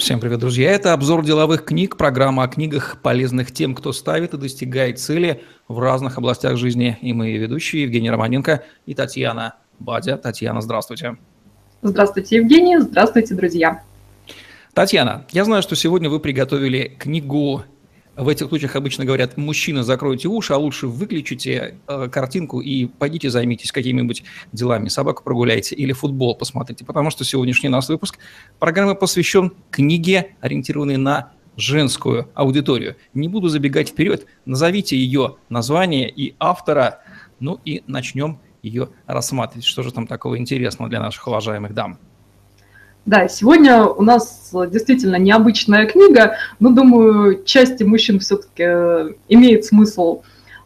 Всем привет, друзья! Это обзор деловых книг, программа о книгах, полезных тем, кто ставит и достигает цели в разных областях жизни. И мы ведущие Евгений Романенко и Татьяна Бадя. Татьяна, здравствуйте. Здравствуйте, Евгений. Здравствуйте, друзья. Татьяна, я знаю, что сегодня вы приготовили книгу в этих случаях обычно говорят, мужчина, закройте уши, а лучше выключите э, картинку и пойдите займитесь какими-нибудь делами. Собаку прогуляйте или футбол посмотрите, потому что сегодняшний наш выпуск программы посвящен книге, ориентированной на женскую аудиторию. Не буду забегать вперед, назовите ее название и автора, ну и начнем ее рассматривать. Что же там такого интересного для наших уважаемых дам? Да, сегодня у нас действительно необычная книга, но, думаю, части мужчин все-таки э, имеет смысл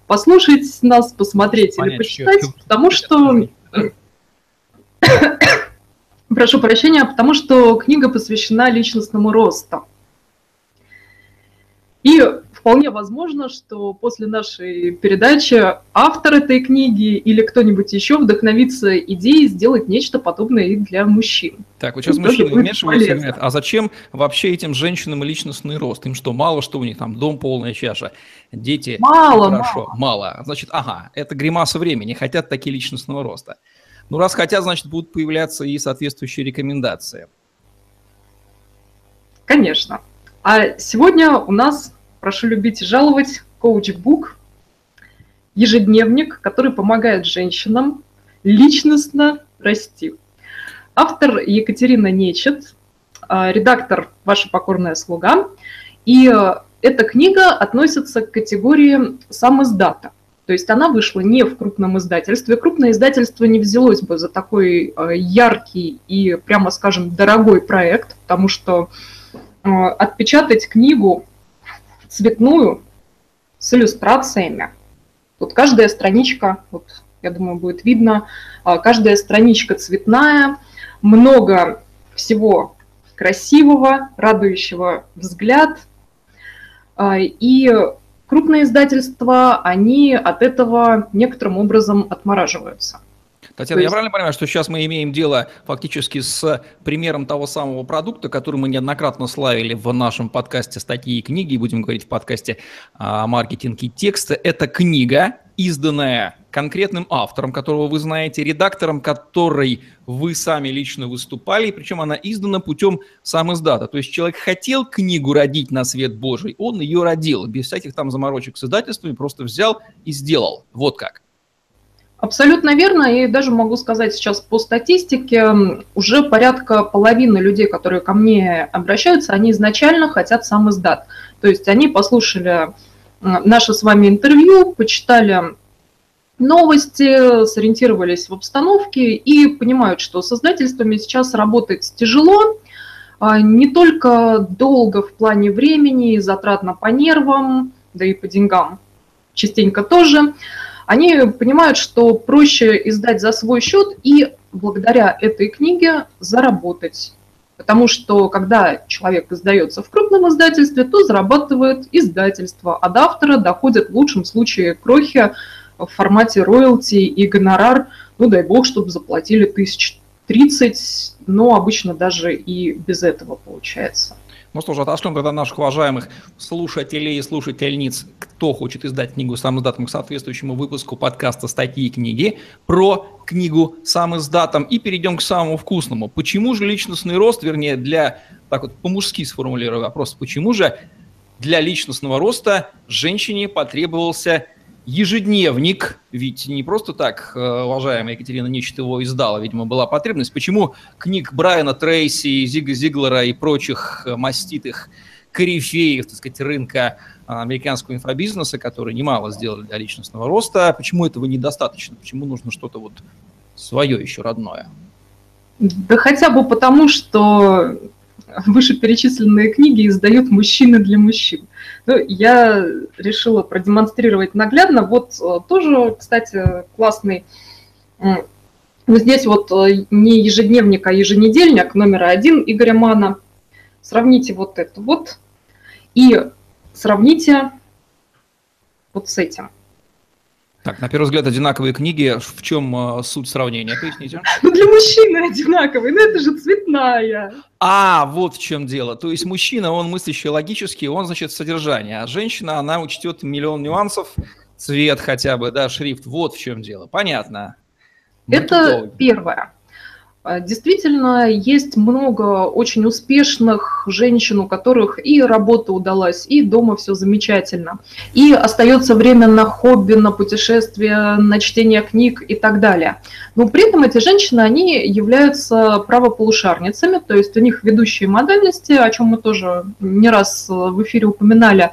послушать нас, посмотреть Понять, или почитать, что, потому что... Прошу прощения, потому что книга посвящена личностному росту. И вполне возможно, что после нашей передачи автор этой книги или кто-нибудь еще вдохновится идеей сделать нечто подобное и для мужчин. Так, вот сейчас мужчины вмешиваются и говорят, а зачем вообще этим женщинам личностный рост? Им что, мало, что у них там дом полная чаша, дети? Мало, Хорошо, мало. мало. Значит, ага, это гримаса времени, хотят такие личностного роста. Ну, раз хотят, значит, будут появляться и соответствующие рекомендации. Конечно. А сегодня у нас прошу любить и жаловать, коуч-бук, ежедневник, который помогает женщинам личностно расти. Автор Екатерина Нечет, а, редактор «Ваша покорная слуга». И эта книга относится к категории сам издата. То есть она вышла не в крупном издательстве. Крупное издательство не взялось бы за такой а, яркий и, прямо скажем, дорогой проект, потому что а, отпечатать книгу цветную с иллюстрациями. Тут каждая страничка, вот я думаю, будет видно, а, каждая страничка цветная, много всего красивого, радующего взгляд. А, и крупные издательства, они от этого некоторым образом отмораживаются. Татьяна, есть... я правильно понимаю, что сейчас мы имеем дело фактически с примером того самого продукта, который мы неоднократно славили в нашем подкасте «Статьи и книги», будем говорить в подкасте о маркетинге текста. Это книга, изданная конкретным автором, которого вы знаете, редактором, который вы сами лично выступали, причем она издана путем сам издата. То есть человек хотел книгу родить на свет Божий, он ее родил, без всяких там заморочек с издательствами, просто взял и сделал. Вот как. Абсолютно верно, и даже могу сказать сейчас по статистике, уже порядка половины людей, которые ко мне обращаются, они изначально хотят сам издат. То есть они послушали наше с вами интервью, почитали новости, сориентировались в обстановке и понимают, что с издательствами сейчас работать тяжело, а, не только долго в плане времени, затратно по нервам, да и по деньгам частенько тоже – они понимают, что проще издать за свой счет и благодаря этой книге заработать. Потому что когда человек издается в крупном издательстве, то зарабатывает издательство, а до автора доходят в лучшем случае крохи в формате роялти и гонорар, ну дай бог, чтобы заплатили тысяч тридцать, но обычно даже и без этого получается. Ну что ж, отошлем тогда наших уважаемых слушателей и слушательниц, кто хочет издать книгу сам издатом к соответствующему выпуску подкаста «Статьи и книги» про книгу сам издатом и перейдем к самому вкусному. Почему же личностный рост, вернее, для, так вот по-мужски сформулирую вопрос, почему же для личностного роста женщине потребовался ежедневник, ведь не просто так, э, уважаемая Екатерина Нечет его издала, видимо, была потребность. Почему книг Брайана Трейси, Зига Зиглера и прочих э, маститых корифеев, так сказать, рынка э, американского инфобизнеса, которые немало сделали для личностного роста, почему этого недостаточно? Почему нужно что-то вот свое еще родное? Да хотя бы потому, что вышеперечисленные книги издают мужчины для мужчин. Ну, я решила продемонстрировать наглядно. Вот э, тоже, кстати, классный ну, здесь вот э, не ежедневник, а еженедельник номер один Игоря Мана. Сравните вот это вот и сравните вот с этим. Так, на первый взгляд, одинаковые книги. В чем э, суть сравнения? Поясните. Ну, для мужчины одинаковые, но это же цветная. А, вот в чем дело. То есть мужчина, он мыслящий логически, он, значит, содержание, а женщина, она учтет миллион нюансов, цвет хотя бы, да, шрифт. Вот в чем дело. Понятно. Это первое. А, действительно, есть много очень успешных женщин, у которых и работа удалась, и дома все замечательно. И остается время на хобби, на путешествия, на чтение книг и так далее. Но при этом эти женщины, они являются правополушарницами, то есть у них ведущие модальности, о чем мы тоже не раз в эфире упоминали,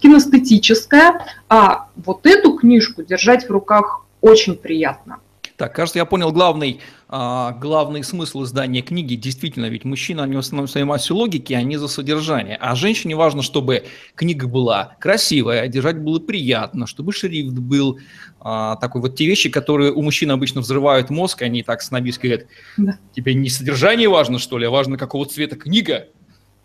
кинестетическая, а вот эту книжку держать в руках очень приятно. Так, кажется, я понял главный, а, главный смысл издания книги. Действительно, ведь мужчина, они в основном своей массе логики, они за содержание. А женщине важно, чтобы книга была красивая, держать было приятно, чтобы шрифт был а, такой. Вот те вещи, которые у мужчин обычно взрывают мозг, они так снобистски говорят, да. тебе не содержание важно, что ли, а важно, какого цвета книга.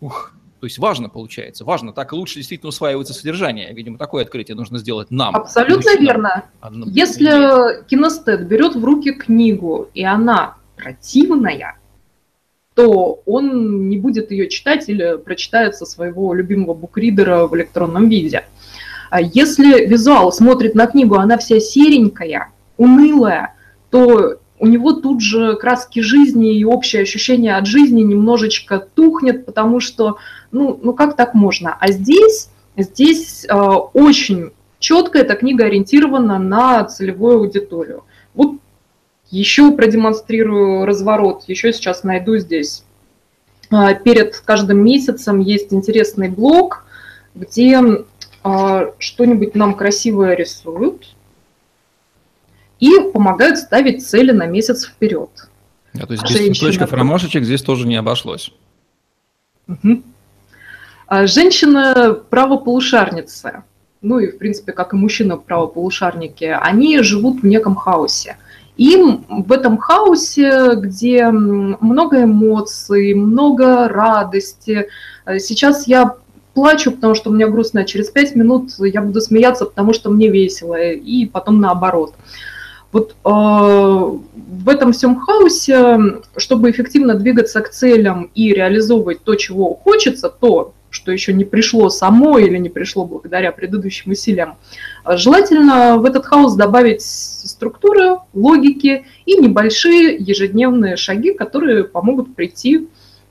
Ух, то есть важно получается, важно, так лучше действительно усваивается содержание. Видимо, такое открытие нужно сделать нам. Абсолютно мужчинам. верно. Одному Если кинестет берет в руки книгу, и она противная, то он не будет ее читать или прочитает со своего любимого букридера в электронном виде. А если визуал смотрит на книгу, она вся серенькая, унылая, то у него тут же краски жизни и общее ощущение от жизни немножечко тухнет, потому что ну, ну как так можно? А здесь, здесь э, очень четко эта книга ориентирована на целевую аудиторию. Вот еще продемонстрирую разворот, еще сейчас найду здесь. Э, перед каждым месяцем есть интересный блог, где э, что-нибудь нам красивое рисуют и помогают ставить цели на месяц вперед. А, то есть без цветочков ромашечек здесь тоже не обошлось. Угу. А женщина правополушарницы, ну и, в принципе, как и мужчина правополушарники, они живут в неком хаосе. Им в этом хаосе, где много эмоций, много радости, э, сейчас я плачу, потому что меня грустно, а через пять минут я буду смеяться, потому что мне весело, и потом наоборот. Вот э, в этом всем хаосе, чтобы эффективно двигаться к целям и реализовывать то, чего хочется, то, что еще не пришло само или не пришло благодаря предыдущим усилиям. Желательно в этот хаос добавить структуры, логики и небольшие ежедневные шаги, которые помогут прийти к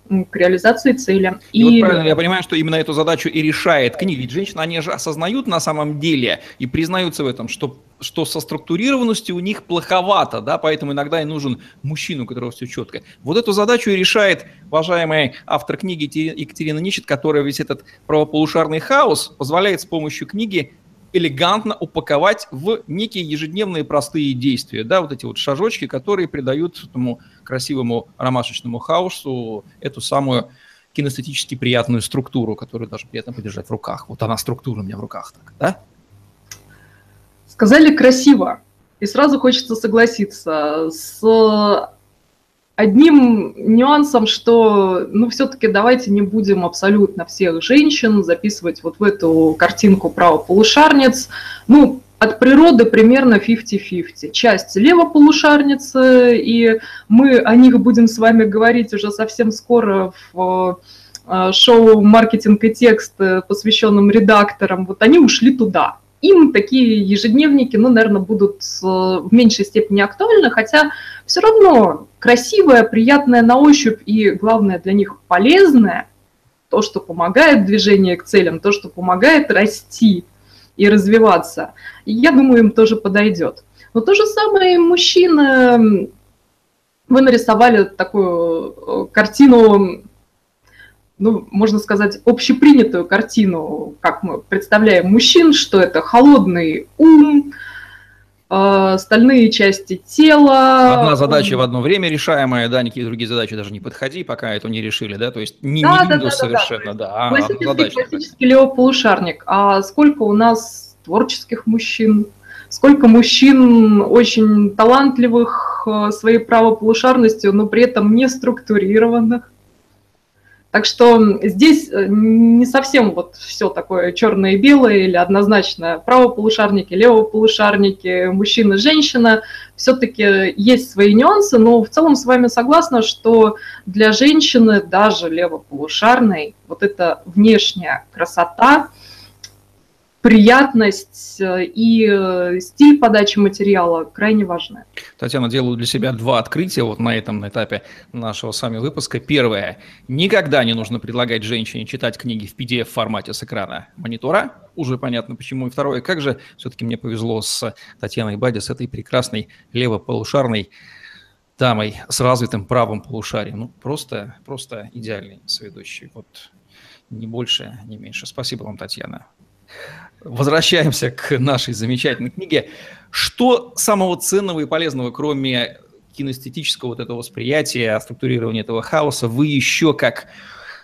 реализации цели. И, и вот правильно, я понимаю, что именно эту задачу и решает книга. Ведь женщины, они же осознают на самом деле и признаются в этом, что, что со структурированностью у них плоховато, да, поэтому иногда и нужен мужчина, у которого все четко. Вот эту задачу и решает уважаемый автор книги Екатерина Ничет, которая весь этот правополушарный хаос позволяет с помощью книги элегантно упаковать в некие ежедневные простые действия, да, вот эти вот шажочки, которые придают этому красивому ромашечному хаосу эту самую кинестетически приятную структуру, которую даже приятно подержать в руках. Вот она структура у меня в руках, так, да? Сказали красиво, и сразу хочется согласиться с одним нюансом, что, ну, все-таки давайте не будем абсолютно всех женщин записывать вот в эту картинку правополушарниц. Ну, от природы примерно 50-50. Часть левополушарницы, и мы о них будем с вами говорить уже совсем скоро в э, шоу «Маркетинг и текст», э, посвященном редакторам. Вот они ушли туда им такие ежедневники, ну, наверное, будут э, в меньшей степени актуальны, хотя все равно красивое, приятное на ощупь и, главное, для них полезное, то, что помогает движению к целям, то, что помогает расти и развиваться, я думаю, им тоже подойдет. Но то же самое мужчины. Вы нарисовали такую э, картину ну, можно сказать, общепринятую картину, как мы представляем мужчин, что это холодный ум, э, стальные части тела. Одна задача в одно время решаемая, да, никакие другие задачи даже не подходи, пока это не решили, да, то есть не, да, не да, да, совершенно, да. да. А классический, задача, классический левополушарник. А сколько у нас творческих мужчин, сколько мужчин очень талантливых э, своей правополушарностью, но при этом не структурированных, Так что здесь э, не совсем вот все такое черное и белое или однозначно правополушарники, левополушарники, мужчина, женщина. Все-таки есть свои нюансы, но в целом с вами согласна, что для женщины, даже левополушарной, вот эта внешняя красота – приятность э, и э, стиль подачи материала крайне важны. Татьяна, делаю для себя два открытия вот на этом этапе нашего с вами выпуска. Первое. Никогда не нужно предлагать женщине читать книги в PDF-формате с экрана монитора. Уже понятно почему. И второе. Как же все-таки мне повезло с Татьяной Бади, с этой прекрасной левополушарной дамой с развитым правым полушарием. Ну, просто, просто идеальный соведущий. Вот не больше, не меньше. Спасибо вам, Татьяна возвращаемся к нашей замечательной книге. Что самого ценного и полезного, кроме кинестетического вот этого восприятия, структурирования этого хаоса, вы еще как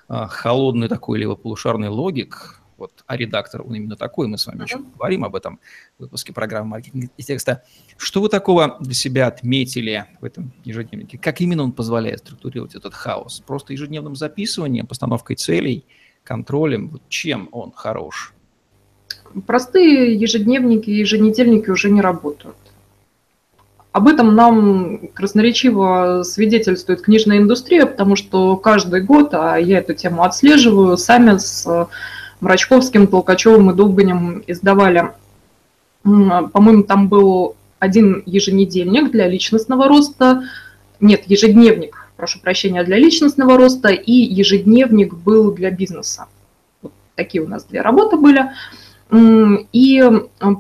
э, холодный такой левополушарный логик, вот, а редактор он именно такой, мы с вами uh-huh. еще говорим об этом в выпуске программы «Маркетинг и текста». Что вы такого для себя отметили в этом ежедневнике? Как именно он позволяет структурировать этот хаос? Просто ежедневным записыванием, постановкой целей, контролем? Вот чем он хорош? Простые ежедневники и еженедельники уже не работают. Об этом нам красноречиво свидетельствует книжная индустрия, потому что каждый год, а я эту тему отслеживаю, сами с Мрачковским, Толкачевым и Долганем издавали, по-моему, там был один еженедельник для личностного роста, нет, ежедневник, прошу прощения, для личностного роста, и ежедневник был для бизнеса. Вот такие у нас две работы были. И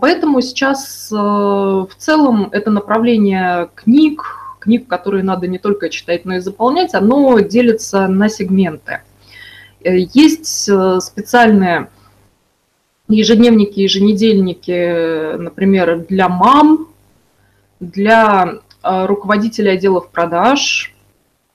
поэтому сейчас э, в целом это направление книг, книг, которые надо не только читать, но и заполнять, оно делится на сегменты. Э, есть э, специальные ежедневники, еженедельники, например, для мам, для руководителей отделов продаж,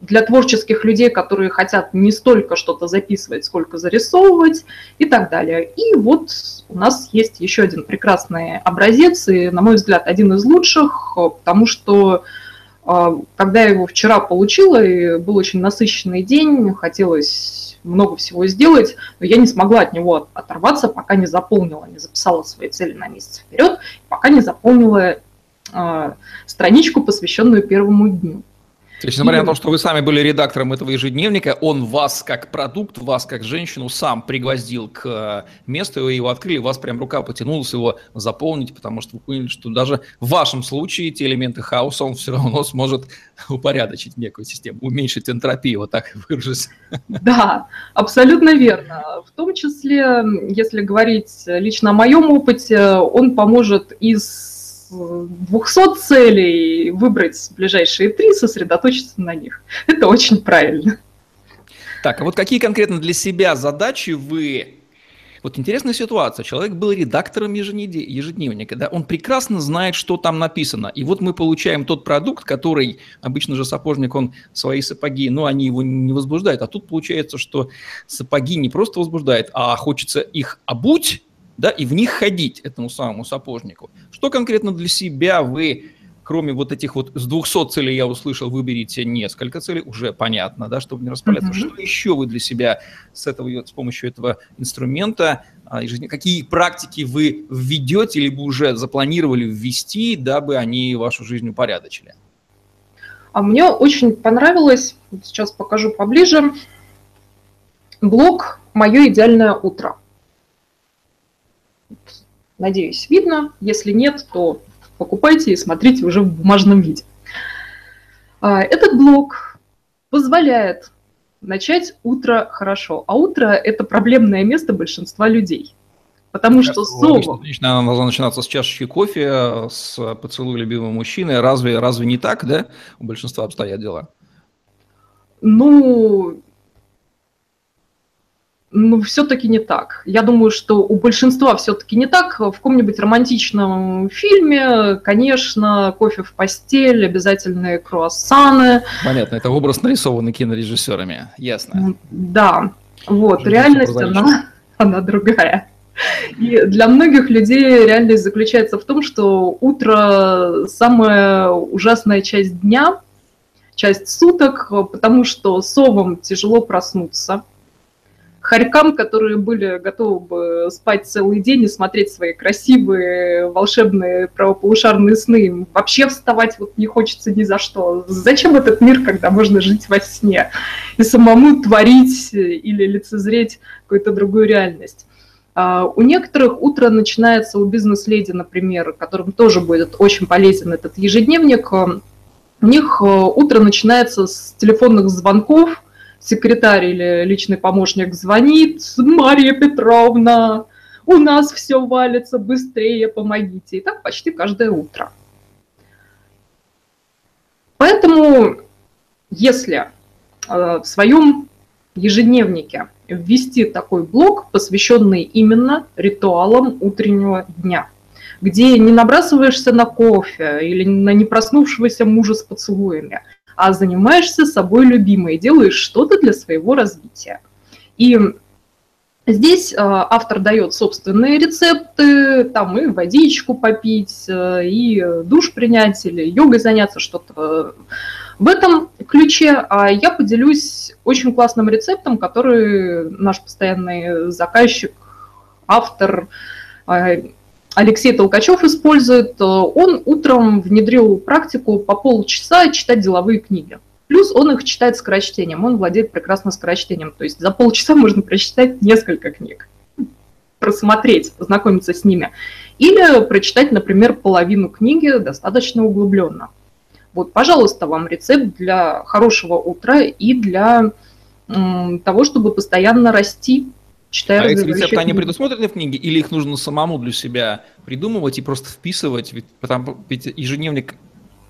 для творческих людей, которые хотят не столько что-то записывать, сколько зарисовывать и так далее. И вот у нас есть еще один прекрасный образец, и, на мой взгляд, один из лучших, потому что а, когда я его вчера получила, и был очень насыщенный день, хотелось много всего сделать, но я не смогла от него оторваться, пока не заполнила, не записала свои цели на месяц вперед, пока не заполнила э, страничку, посвященную первому дню. То есть, несмотря на то, что вы сами были редактором этого ежедневника, он вас как продукт, вас как женщину сам пригвоздил к э, месту, вы его открыли, вас прям рука потянулась его заполнить, потому что вы поняли, что даже в вашем случае те элементы хаоса он все равно сможет упорядочить некую систему, уменьшить энтропию, вот так выражусь. Да, абсолютно верно. В том числе, если говорить лично о моем опыте, он поможет из 200 целей выбрать ближайшие три, сосредоточиться на них. Это очень правильно. Так, а вот какие конкретно для себя задачи вы... Вот интересная ситуация. Человек был редактором ежедневника, да, он прекрасно знает, что там написано. И вот мы получаем тот продукт, который, обычно же сапожник, он свои сапоги, ну, они его не возбуждают. А тут получается, что сапоги не просто возбуждают, а хочется их обуть, да, и в них ходить этому самому сапожнику. Что конкретно для себя вы, кроме вот этих вот с 200 целей я услышал, выберите несколько целей, уже понятно, да, чтобы не распаляться. Mm-hmm. Что еще вы для себя с, этого, с помощью этого инструмента, а, какие практики вы введете, либо уже запланировали ввести, дабы они вашу жизнь упорядочили? А мне очень понравилось, сейчас покажу поближе, блог «Мое идеальное утро». Надеюсь, видно. Если нет, то покупайте и смотрите уже в бумажном виде. А, этот блок позволяет начать утро хорошо. А утро – это проблемное место большинства людей. Потому что сон... Отлично, она должна начинаться с чашечки кофе, с поцелуя любимого мужчины. Разве, разве не так, да? У большинства обстоят дела. Ну, ну, все-таки не так. Я думаю, что у большинства все-таки не так. В каком-нибудь романтичном фильме, конечно, кофе в постель, обязательные круассаны. Понятно, это образ нарисованный кинорежиссерами, ясно. Да, вот, Уже реальность, она, она другая. И для многих людей реальность заключается в том, что утро – самая ужасная часть дня, часть суток, потому что совам тяжело проснуться – хорькам, которые были готовы бы спать целый день и смотреть свои красивые, волшебные правополушарные сны. Им вообще вставать вот не хочется ни за что. Зачем этот мир, когда можно жить во сне и самому творить или лицезреть какую-то другую реальность? А, у некоторых утро начинается у бизнес-леди, например, которым тоже будет очень полезен этот ежедневник. У них э, утро начинается с телефонных звонков, секретарь или личный помощник звонит, Мария Петровна, у нас все валится, быстрее помогите. И так почти каждое утро. Поэтому, если э, в своем ежедневнике ввести такой блок, посвященный именно ритуалам утреннего дня, где не набрасываешься на кофе или на не проснувшегося мужа с поцелуями, а занимаешься собой любимой, делаешь что-то для своего развития. И Здесь э, автор дает собственные рецепты, там и водичку попить, э, и душ принять, или йогой заняться, что-то в этом ключе. А я поделюсь очень классным рецептом, который наш постоянный заказчик, автор э, Алексей Толкачев использует. Он утром внедрил практику по полчаса читать деловые книги. Плюс он их читает скорочтением, он владеет прекрасно скорочтением. То есть за полчаса можно прочитать несколько книг, просмотреть, познакомиться с ними. Или прочитать, например, половину книги достаточно углубленно. Вот, пожалуйста, вам рецепт для хорошего утра и для того, чтобы постоянно расти, читая А эти рецепты, они предусмотрены в книге, или их нужно самому для себя придумывать и просто вписывать? Ведь, потому, ведь ежедневник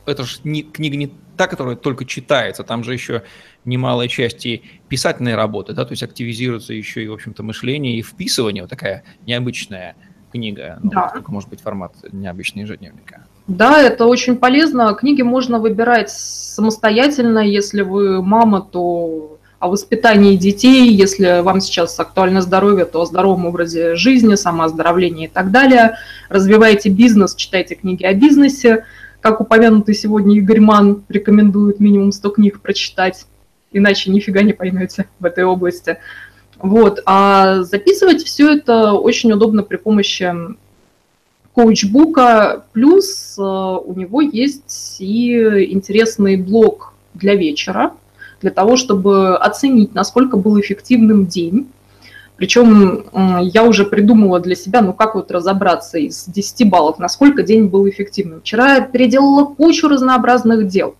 это же не, книга не та, которая только читается, там же еще немалая часть и писательной работы, да, то есть активизируется еще и, в общем-то, мышление и вписывание, вот такая необычная книга, ну, да. только может быть формат необычный ежедневника. Да, это очень полезно. Книги можно выбирать самостоятельно, если вы мама, то о воспитании детей, если вам сейчас актуально здоровье, то о здоровом образе жизни, самооздоровлении и так далее. Развивайте бизнес, читайте книги о бизнесе как упомянутый сегодня Игорь Ман рекомендует минимум 100 книг прочитать, иначе нифига не поймете в этой области. Вот. А записывать все это очень удобно при помощи коучбука, плюс э, у него есть и интересный блог для вечера, для того, чтобы оценить, насколько был эффективным день, причем я уже придумала для себя, ну как вот разобраться из 10 баллов, насколько день был эффективным. Вчера я переделала кучу разнообразных дел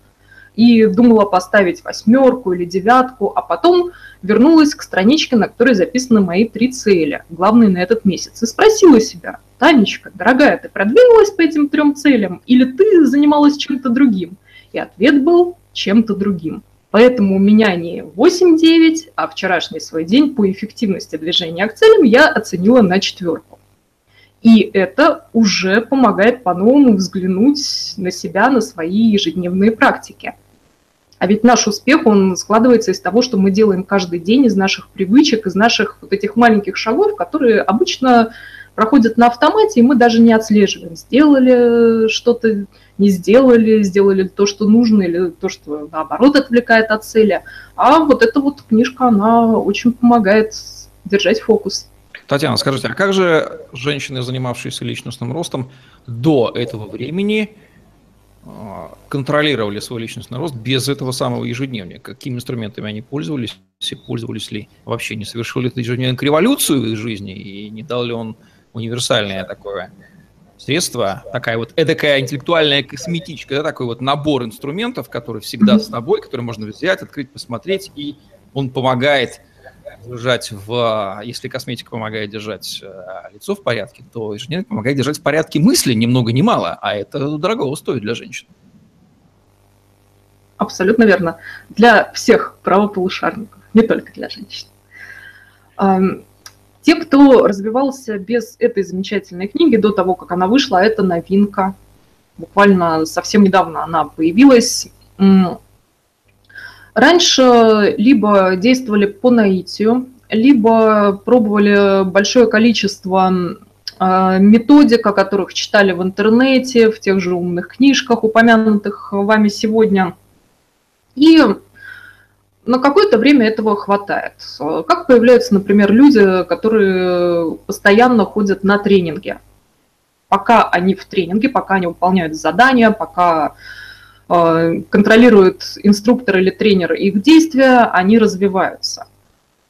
и думала поставить восьмерку или девятку, а потом вернулась к страничке, на которой записаны мои три цели, главные на этот месяц, и спросила себя, Танечка, дорогая, ты продвинулась по этим трем целям или ты занималась чем-то другим? И ответ был чем-то другим. Поэтому у меня не 8-9, а вчерашний свой день по эффективности движения к целям я оценила на четверку. И это уже помогает по-новому взглянуть на себя, на свои ежедневные практики. А ведь наш успех, он складывается из того, что мы делаем каждый день, из наших привычек, из наших вот этих маленьких шагов, которые обычно проходят на автомате, и мы даже не отслеживаем, сделали что-то не сделали, сделали то, что нужно, или то, что наоборот отвлекает от цели. А вот эта вот книжка, она очень помогает держать фокус. Татьяна, скажите, а как же женщины, занимавшиеся личностным ростом, до этого времени а, контролировали свой личностный рост без этого самого ежедневника? Какими инструментами они пользовались? И пользовались ли вообще? Не совершил ли это ежедневник революцию в их жизни? И не дал ли он универсальное такое средство, такая вот эдакая интеллектуальная косметичка, да, такой вот набор инструментов, который всегда с тобой, который можно взять, открыть, посмотреть, и он помогает держать в... Если косметика помогает держать э, лицо в порядке, то ежедневник помогает держать в порядке мысли ни много ни мало, а это дорого стоит для женщин. Абсолютно верно. Для всех правополушарников, не только для женщин. Те, кто развивался без этой замечательной книги до того, как она вышла, это новинка. Буквально совсем недавно она появилась. Раньше либо действовали по наитию, либо пробовали большое количество а, методик, о которых читали в интернете, в тех же умных книжках, упомянутых вами сегодня. И на какое-то время этого хватает. Как появляются, например, люди, которые постоянно ходят на тренинги. Пока они в тренинге, пока они выполняют задания, пока э, контролирует инструктор или тренер их действия, они развиваются.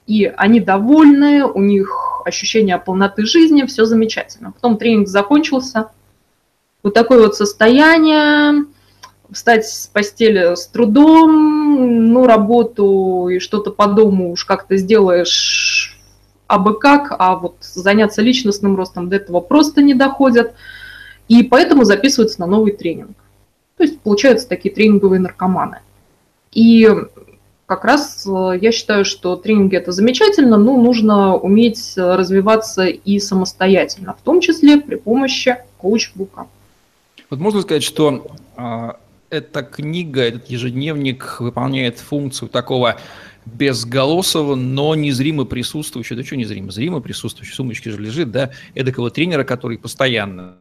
И они довольны, у них ощущение полноты жизни, все замечательно. Потом тренинг закончился. Вот такое вот состояние, встать с постели с трудом, ну, работу и что-то по дому уж как-то сделаешь абы как, а вот заняться личностным ростом до этого просто не доходят, и поэтому записываются на новый тренинг. То есть получаются такие тренинговые наркоманы. И как раз э, я считаю, что тренинги это замечательно, но нужно уметь развиваться и самостоятельно, в том числе при помощи коучбука. Вот можно сказать, что а, эта книга, этот ежедневник выполняет функцию такого безголосого, но незримо присутствующего, да что незримо, зримо присутствующего, в сумочке же лежит, да, эдакого тренера, который постоянно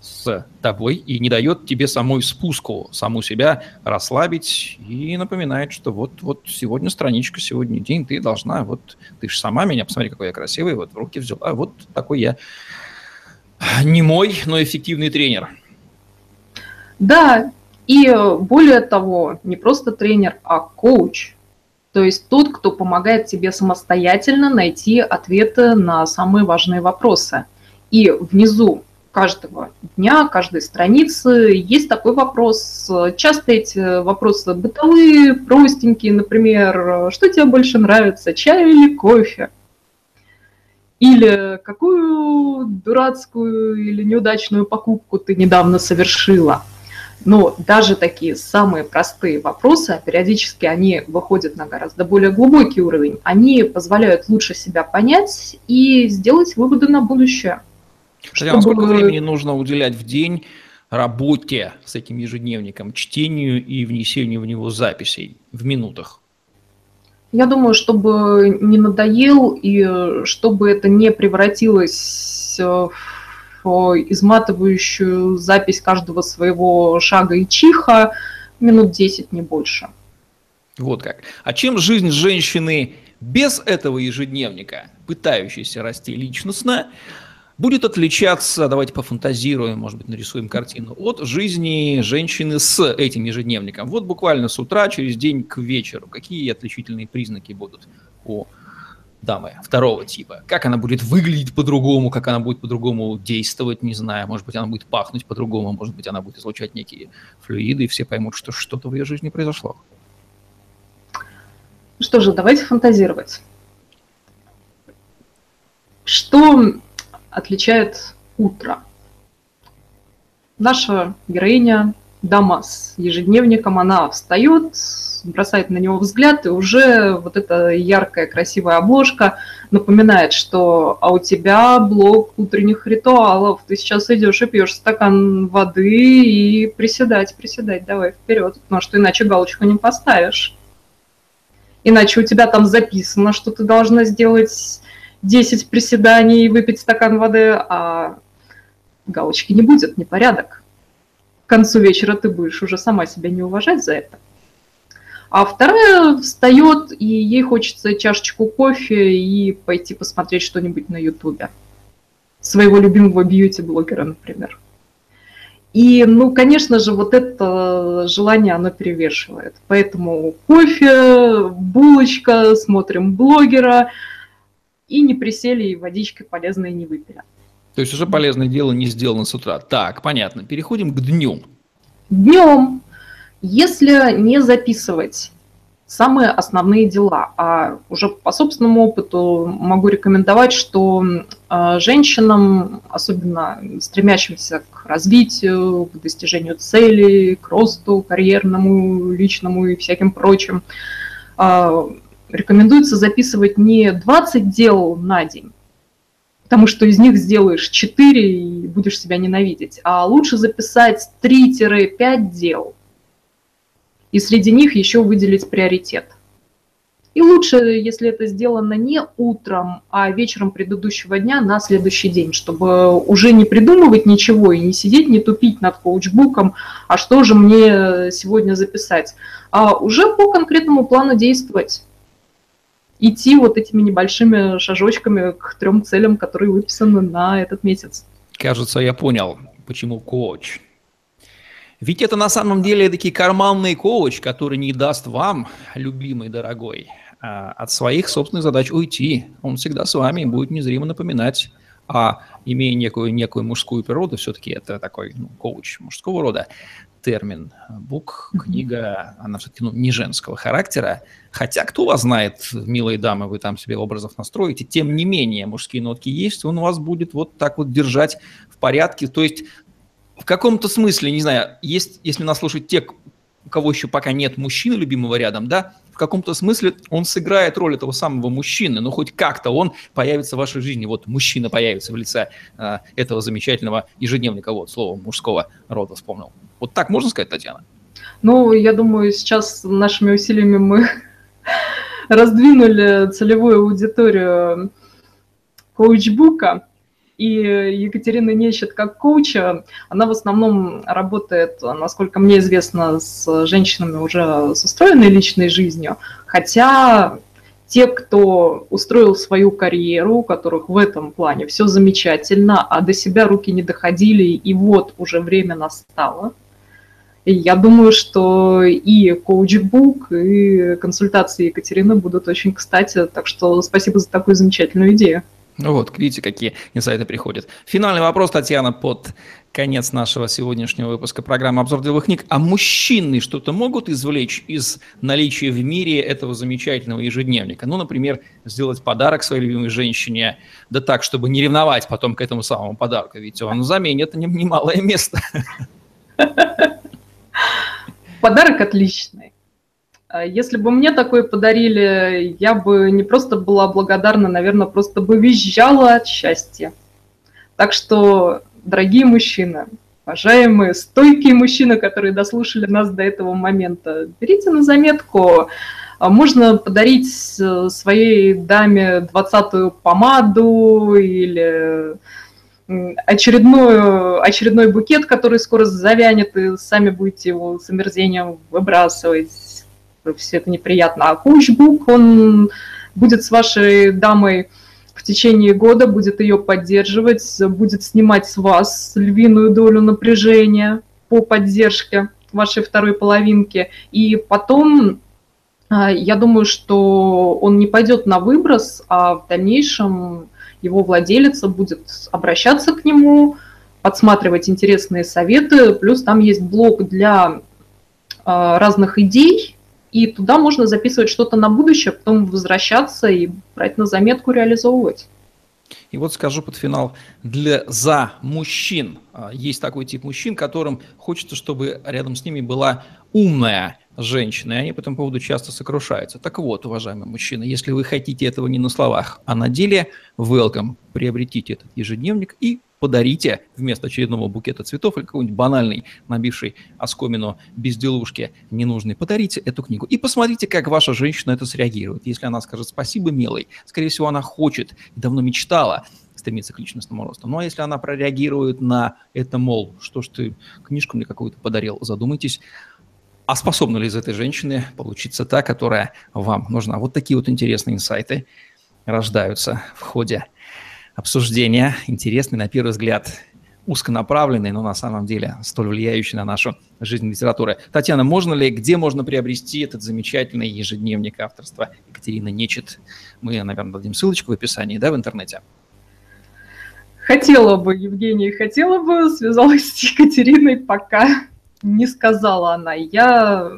с тобой и не дает тебе самой спуску, саму себя расслабить и напоминает, что вот, вот сегодня страничка, сегодня день, ты должна, вот ты же сама меня, посмотри, какой я красивый, вот в руки взяла, вот такой я не мой, но эффективный тренер. Да, и э, более того, не просто тренер, а коуч. То есть тот, кто помогает тебе самостоятельно найти ответы на самые важные вопросы. И внизу каждого дня, каждой страницы есть такой вопрос. Часто эти вопросы бытовые, простенькие, например, что тебе больше нравится, чай или кофе? Или какую дурацкую или неудачную покупку ты недавно совершила – но даже такие самые простые вопросы, а периодически они выходят на гораздо более глубокий уровень, они позволяют лучше себя понять и сделать выводы на будущее. Чтобы... А сколько времени нужно уделять в день работе с этим ежедневником, чтению и внесению в него записей в минутах? Я думаю, чтобы не надоел и чтобы это не превратилось в изматывающую запись каждого своего шага и чиха минут 10, не больше. Вот как. А чем жизнь женщины без этого ежедневника, пытающейся расти личностно, будет отличаться, давайте пофантазируем, может быть, нарисуем картину, от жизни женщины с этим ежедневником. Вот буквально с утра, через день к вечеру. Какие отличительные признаки будут у дамы второго типа. Как она будет выглядеть по-другому, как она будет по-другому действовать, не знаю. Может быть, она будет пахнуть по-другому, может быть, она будет излучать некие флюиды, и все поймут, что что-то в ее жизни произошло. Что же, давайте фантазировать. Что отличает утро? Наша героиня, дама с ежедневником, она встает, бросает на него взгляд, и уже вот эта яркая, красивая обложка напоминает, что а у тебя блок утренних ритуалов, ты сейчас идешь и пьешь стакан воды и приседать, приседать, давай вперед, потому что иначе галочку не поставишь. Иначе у тебя там записано, что ты должна сделать 10 приседаний и выпить стакан воды, а галочки не будет, непорядок. К концу вечера ты будешь уже сама себя не уважать за это. А вторая встает, и ей хочется чашечку кофе и пойти посмотреть что-нибудь на Ютубе. Своего любимого бьюти-блогера, например. И, ну, конечно же, вот это желание, оно перевешивает. Поэтому кофе, булочка, смотрим блогера, и не присели, и водичкой полезной не выпили. То есть уже полезное дело не сделано с утра. Так, понятно. Переходим к дню. Днем если не записывать самые основные дела, а уже по собственному опыту могу рекомендовать, что а, женщинам, особенно стремящимся к развитию, к достижению целей, к росту карьерному, личному и всяким прочим, а, рекомендуется записывать не 20 дел на день, потому что из них сделаешь 4 и будешь себя ненавидеть, а лучше записать 3-5 дел – и среди них еще выделить приоритет. И лучше, если это сделано не утром, а вечером предыдущего дня на следующий день, чтобы уже не придумывать ничего и не сидеть, не тупить над коучбуком, а что же мне сегодня записать, а уже по конкретному плану действовать идти вот этими небольшими шажочками к трем целям, которые выписаны на этот месяц. Кажется, я понял, почему коуч. Ведь это на самом деле такие карманный коуч, который не даст вам, любимый дорогой, а, от своих собственных задач уйти. Он всегда с вами будет незримо напоминать а имея некую, некую мужскую природу, все-таки это такой ну, коуч мужского рода, термин. Бук, книга, она все-таки ну, не женского характера. Хотя, кто вас знает, милые дамы, вы там себе образов настроите, тем не менее, мужские нотки есть, он вас будет вот так вот держать в порядке. То есть в каком-то смысле, не знаю, есть, если нас слушают те, у кого еще пока нет мужчины любимого рядом, да, в каком-то смысле он сыграет роль этого самого мужчины, но хоть как-то он появится в вашей жизни. Вот мужчина появится в лице э, этого замечательного ежедневника, вот слово мужского рода вспомнил. Вот так можно сказать, Татьяна? Ну, я думаю, сейчас нашими усилиями мы раздвинули целевую аудиторию коучбука, и Екатерина Нещет как коуча, она в основном работает, насколько мне известно, с женщинами уже с устроенной личной жизнью, хотя те, кто устроил свою карьеру, у которых в этом плане все замечательно, а до себя руки не доходили, и вот уже время настало. И я думаю, что и коучбук, и консультации Екатерины будут очень кстати, так что спасибо за такую замечательную идею. Ну вот, видите, какие инсайты приходят. Финальный вопрос, Татьяна, под конец нашего сегодняшнего выпуска программы «Обзор деловых книг». А мужчины что-то могут извлечь из наличия в мире этого замечательного ежедневника? Ну, например, сделать подарок своей любимой женщине, да так, чтобы не ревновать потом к этому самому подарку, ведь он заменит немалое место. Подарок отличный. А если бы мне такое подарили, я бы не просто была благодарна, наверное, просто бы визжала от счастья. Так что, дорогие мужчины, уважаемые, стойкие мужчины, которые дослушали нас до этого момента, берите на заметку, а можно подарить своей даме двадцатую помаду или очередную, очередной букет, который скоро завянет, и сами будете его с омерзением выбрасывать все это неприятно. А коучбук, он будет с вашей дамой в течение года, будет ее поддерживать, будет снимать с вас львиную долю напряжения по поддержке вашей второй половинки. И потом а, я думаю, что он не пойдет на выброс, а в дальнейшем его владелица будет обращаться к нему, подсматривать интересные советы. Плюс там есть блок для а, разных идей, и туда можно записывать что-то на будущее, потом возвращаться и брать на заметку, реализовывать. И вот скажу под финал, для за мужчин а, есть такой тип мужчин, которым хочется, чтобы рядом с ними была умная женщина, и они по этому поводу часто сокрушаются. Так вот, уважаемые мужчины, если вы хотите этого не на словах, а на деле, welcome, приобретите этот ежедневник и подарите вместо очередного букета цветов или какой-нибудь банальный, набивший оскомину безделушки ненужный, подарите эту книгу. И посмотрите, как ваша женщина это среагирует. Если она скажет «спасибо, милый», скорее всего, она хочет и давно мечтала стремиться к личностному росту. Ну а если она прореагирует на это, мол, что ж ты книжку мне какую-то подарил, задумайтесь, а способна ли из этой женщины получиться та, которая вам нужна? Вот такие вот интересные инсайты рождаются в ходе обсуждения, интересный, на первый взгляд, узконаправленный, но на самом деле столь влияющий на нашу жизнь литературы. Татьяна, можно ли, где можно приобрести этот замечательный ежедневник авторства Екатерины Нечет? Мы, наверное, дадим ссылочку в описании, да, в интернете? Хотела бы, Евгения, хотела бы, связалась с Екатериной, пока не сказала она. Я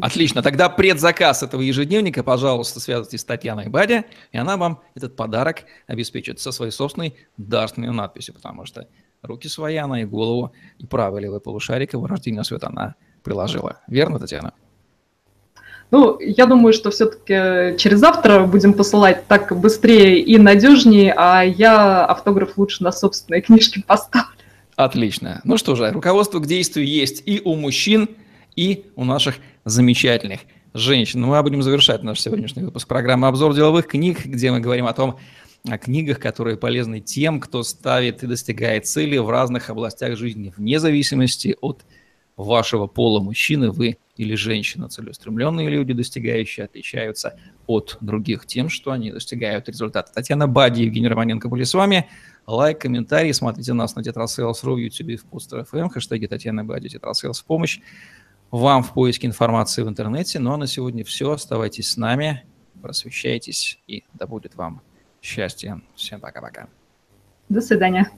Отлично. Тогда предзаказ этого ежедневника, пожалуйста, связывайтесь с Татьяной Бадя, и она вам этот подарок обеспечит со своей собственной дарственной надписью, потому что руки свои она и голову, и правый левый полушарик его рождения свет она приложила. Верно, Татьяна? Ну, я думаю, что все-таки через завтра будем посылать так быстрее и надежнее, а я автограф лучше на собственной книжке поставлю. Отлично. Ну что же, руководство к действию есть и у мужчин, и у наших замечательных женщин. Мы будем завершать наш сегодняшний выпуск программы «Обзор деловых книг», где мы говорим о том, о книгах, которые полезны тем, кто ставит и достигает цели в разных областях жизни, вне зависимости от вашего пола, мужчины вы или женщина. Целеустремленные люди, достигающие, отличаются от других тем, что они достигают результата. Татьяна Бади, Евгений Романенко были с вами. Лайк, комментарий, смотрите нас на Tetrasales.ru, в YouTube и в Podster.fm, хэштеги Татьяна Бади, Tetrasales в помощь вам в поиске информации в интернете. Ну а на сегодня все. Оставайтесь с нами, просвещайтесь и да будет вам счастья. Всем пока-пока. До свидания.